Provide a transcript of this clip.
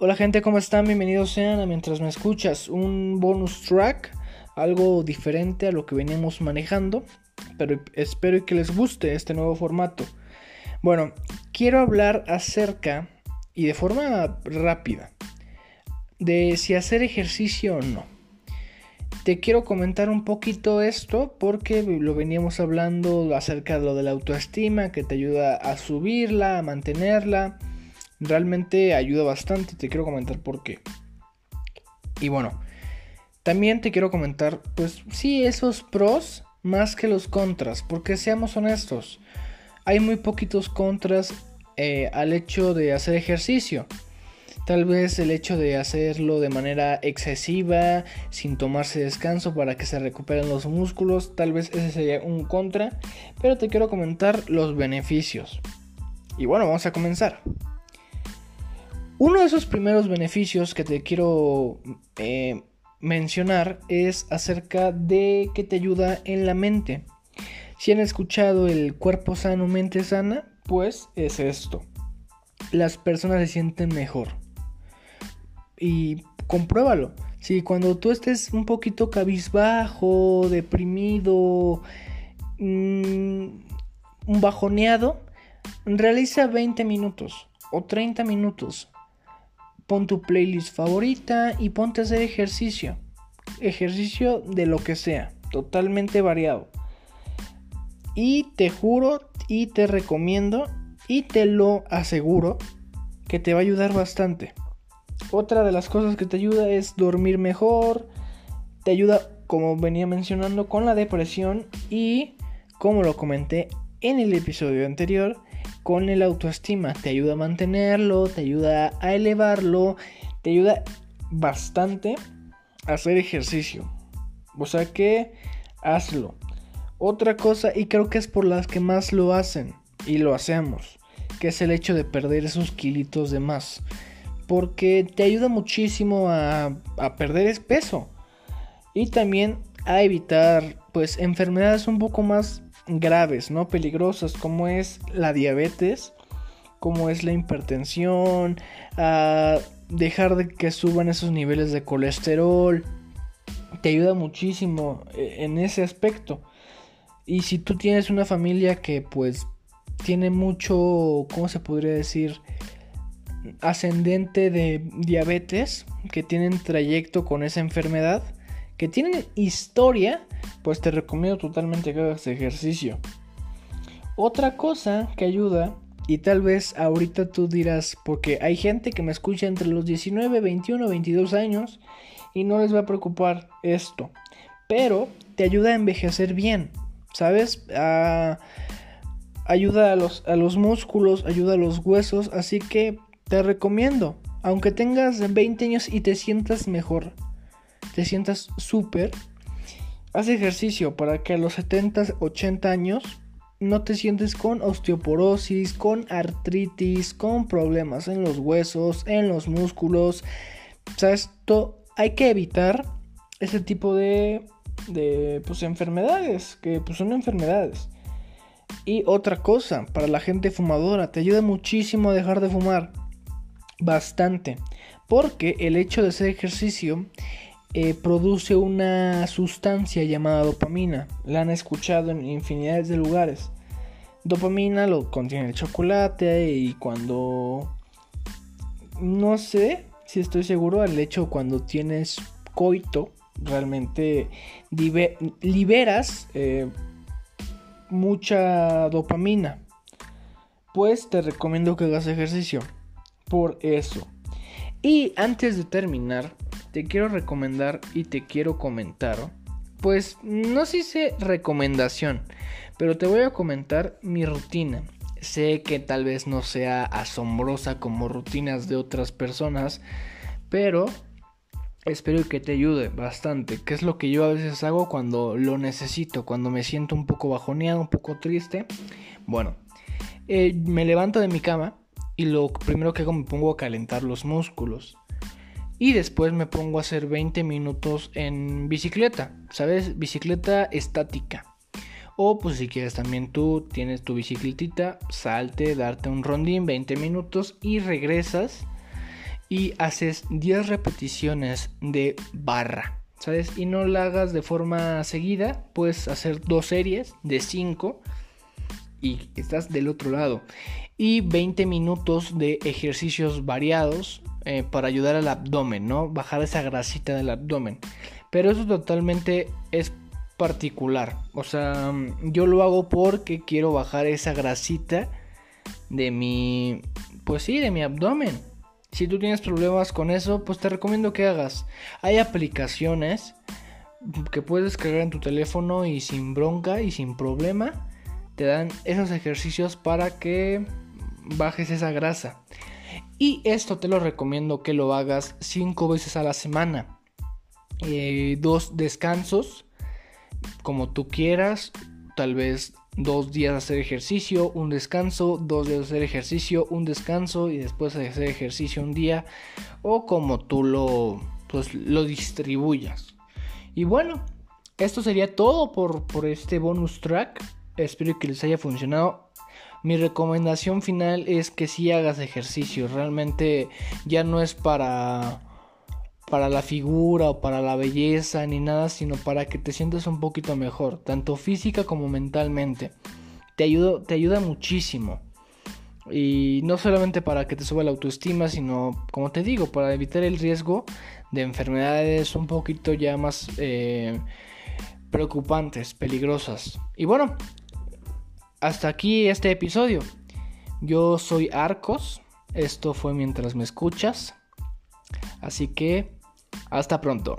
Hola gente, ¿cómo están? Bienvenidos sean a Mientras me escuchas, un bonus track, algo diferente a lo que veníamos manejando, pero espero que les guste este nuevo formato. Bueno, quiero hablar acerca, y de forma rápida, de si hacer ejercicio o no. Te quiero comentar un poquito esto porque lo veníamos hablando acerca de lo de la autoestima, que te ayuda a subirla, a mantenerla realmente ayuda bastante. Te quiero comentar por qué. Y bueno, también te quiero comentar, pues sí, esos pros más que los contras, porque seamos honestos, hay muy poquitos contras eh, al hecho de hacer ejercicio. Tal vez el hecho de hacerlo de manera excesiva, sin tomarse descanso para que se recuperen los músculos, tal vez ese sería un contra, pero te quiero comentar los beneficios. Y bueno, vamos a comenzar. Uno de esos primeros beneficios que te quiero eh, mencionar es acerca de que te ayuda en la mente. Si han escuchado el cuerpo sano, mente sana, pues es esto. Las personas se sienten mejor. Y compruébalo. Si cuando tú estés un poquito cabizbajo, deprimido, mmm, bajoneado, realiza 20 minutos o 30 minutos pon tu playlist favorita y ponte a hacer ejercicio. Ejercicio de lo que sea, totalmente variado. Y te juro y te recomiendo y te lo aseguro que te va a ayudar bastante. Otra de las cosas que te ayuda es dormir mejor, te ayuda, como venía mencionando, con la depresión y, como lo comenté en el episodio anterior, con el autoestima. Te ayuda a mantenerlo, te ayuda a elevarlo, te ayuda bastante a hacer ejercicio. O sea que hazlo. Otra cosa, y creo que es por las que más lo hacen y lo hacemos, que es el hecho de perder esos kilitos de más. Porque te ayuda muchísimo a, a perder peso. Y también a evitar pues enfermedades un poco más graves, ¿no? Peligrosas, como es la diabetes, como es la hipertensión, a dejar de que suban esos niveles de colesterol. Te ayuda muchísimo eh, en ese aspecto. Y si tú tienes una familia que pues tiene mucho, ¿cómo se podría decir? ascendente de diabetes, que tienen trayecto con esa enfermedad, que tienen historia, pues te recomiendo totalmente que hagas ejercicio. Otra cosa que ayuda, y tal vez ahorita tú dirás, porque hay gente que me escucha entre los 19, 21, 22 años y no les va a preocupar esto, pero te ayuda a envejecer bien, ¿sabes? ayuda a los, a los músculos, ayuda a los huesos, así que te recomiendo, aunque tengas 20 años y te sientas mejor, te sientas súper, Haz ejercicio para que a los 70, 80 años no te sientes con osteoporosis, con artritis, con problemas en los huesos, en los músculos. O sea, esto hay que evitar ese tipo de, de pues, enfermedades, que pues, son enfermedades. Y otra cosa, para la gente fumadora, te ayuda muchísimo a dejar de fumar. Bastante. Porque el hecho de hacer ejercicio eh, produce una sustancia llamada dopamina. La han escuchado en infinidades de lugares. Dopamina lo contiene el chocolate y cuando... No sé si estoy seguro, al hecho cuando tienes coito, realmente liberas eh, mucha dopamina. Pues te recomiendo que hagas ejercicio. Por eso. Y antes de terminar, te quiero recomendar y te quiero comentar, pues no sé si recomendación, pero te voy a comentar mi rutina. Sé que tal vez no sea asombrosa como rutinas de otras personas, pero espero que te ayude bastante, que es lo que yo a veces hago cuando lo necesito, cuando me siento un poco bajoneado, un poco triste. Bueno, eh, me levanto de mi cama y lo primero que hago me pongo a calentar los músculos y después me pongo a hacer 20 minutos en bicicleta, ¿sabes? Bicicleta estática. O pues si quieres también tú tienes tu bicicletita, salte, darte un rondín 20 minutos y regresas y haces 10 repeticiones de barra, ¿sabes? Y no la hagas de forma seguida, puedes hacer dos series de 5 y estás del otro lado. Y 20 minutos de ejercicios variados eh, para ayudar al abdomen, ¿no? Bajar esa grasita del abdomen. Pero eso totalmente es particular. O sea, yo lo hago porque quiero bajar esa grasita de mi... Pues sí, de mi abdomen. Si tú tienes problemas con eso, pues te recomiendo que hagas. Hay aplicaciones que puedes descargar en tu teléfono y sin bronca y sin problema te dan esos ejercicios para que bajes esa grasa. Y esto te lo recomiendo que lo hagas 5 veces a la semana. Eh, dos descansos, como tú quieras. Tal vez dos días hacer ejercicio, un descanso, dos días hacer ejercicio, un descanso y después hacer ejercicio un día. O como tú lo, pues, lo distribuyas. Y bueno, esto sería todo por, por este bonus track. Espero que les haya funcionado. Mi recomendación final es que si hagas ejercicio. Realmente ya no es para para la figura o para la belleza ni nada, sino para que te sientas un poquito mejor, tanto física como mentalmente. Te ayuda, te ayuda muchísimo. Y no solamente para que te suba la autoestima, sino, como te digo, para evitar el riesgo de enfermedades un poquito ya más eh, preocupantes, peligrosas. Y bueno, hasta aquí este episodio. Yo soy Arcos. Esto fue mientras me escuchas. Así que, hasta pronto.